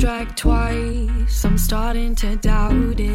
strike twice. I'm starting to doubt it.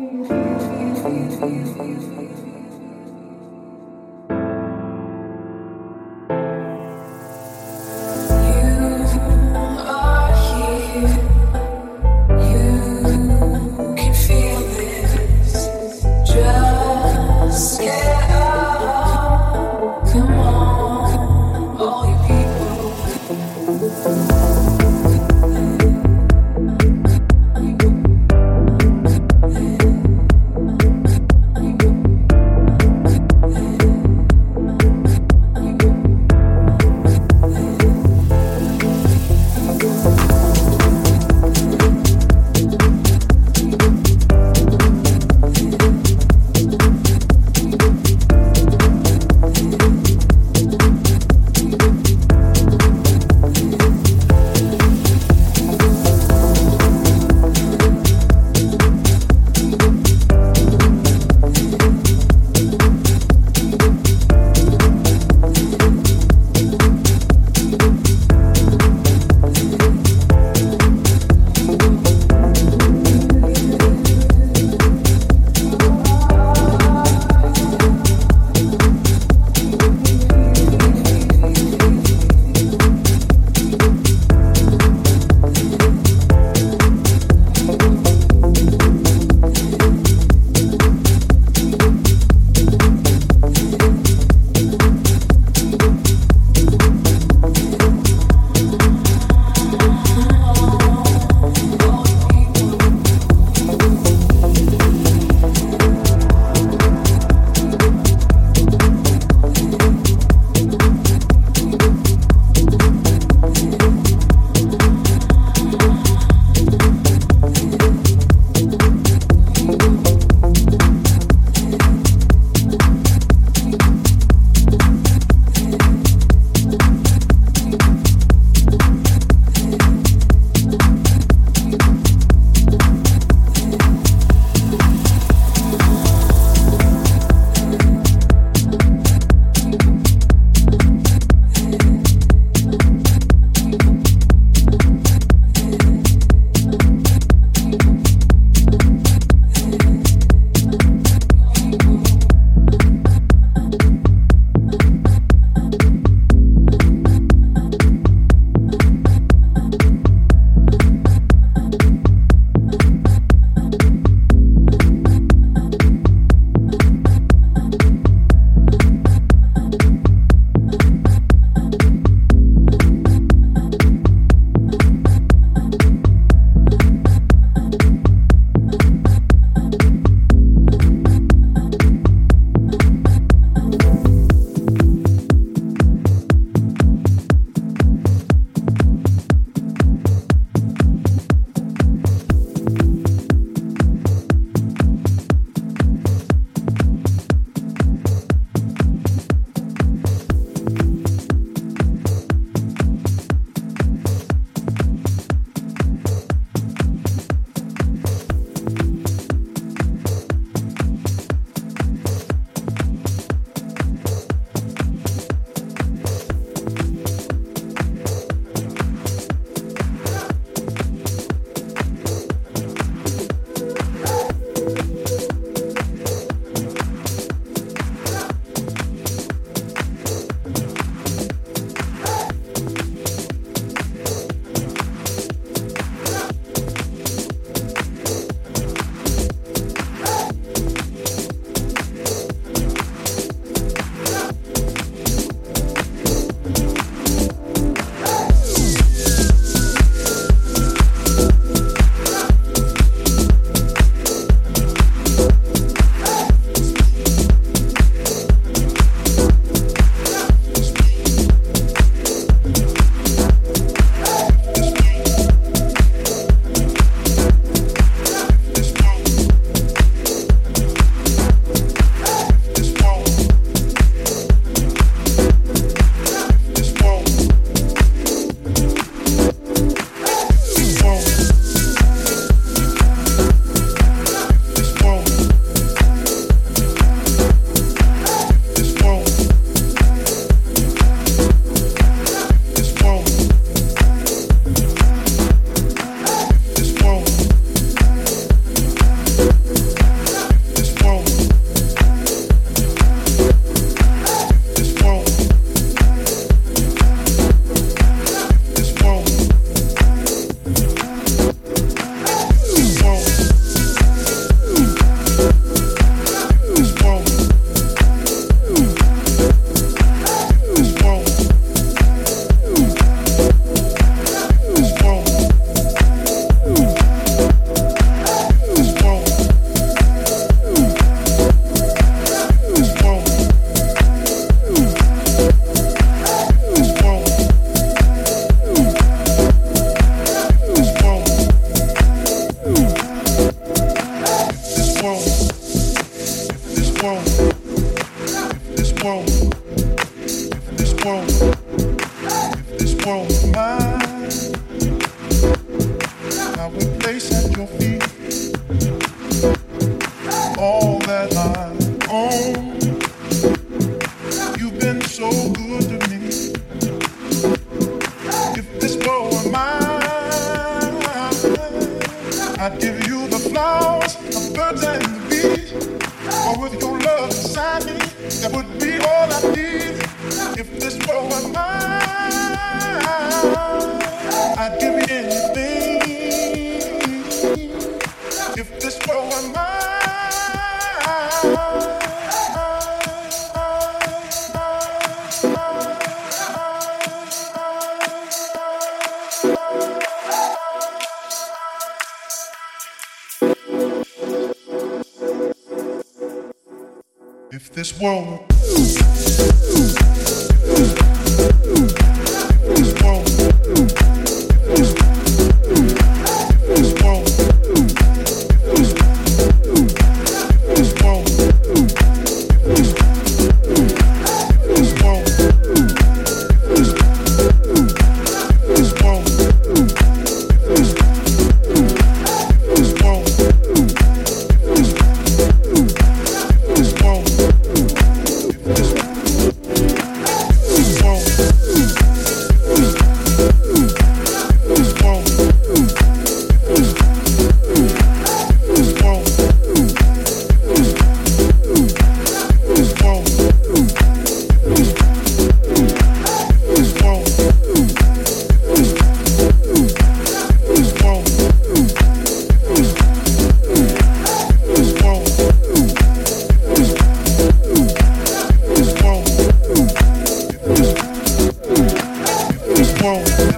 Thank you.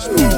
Bitch.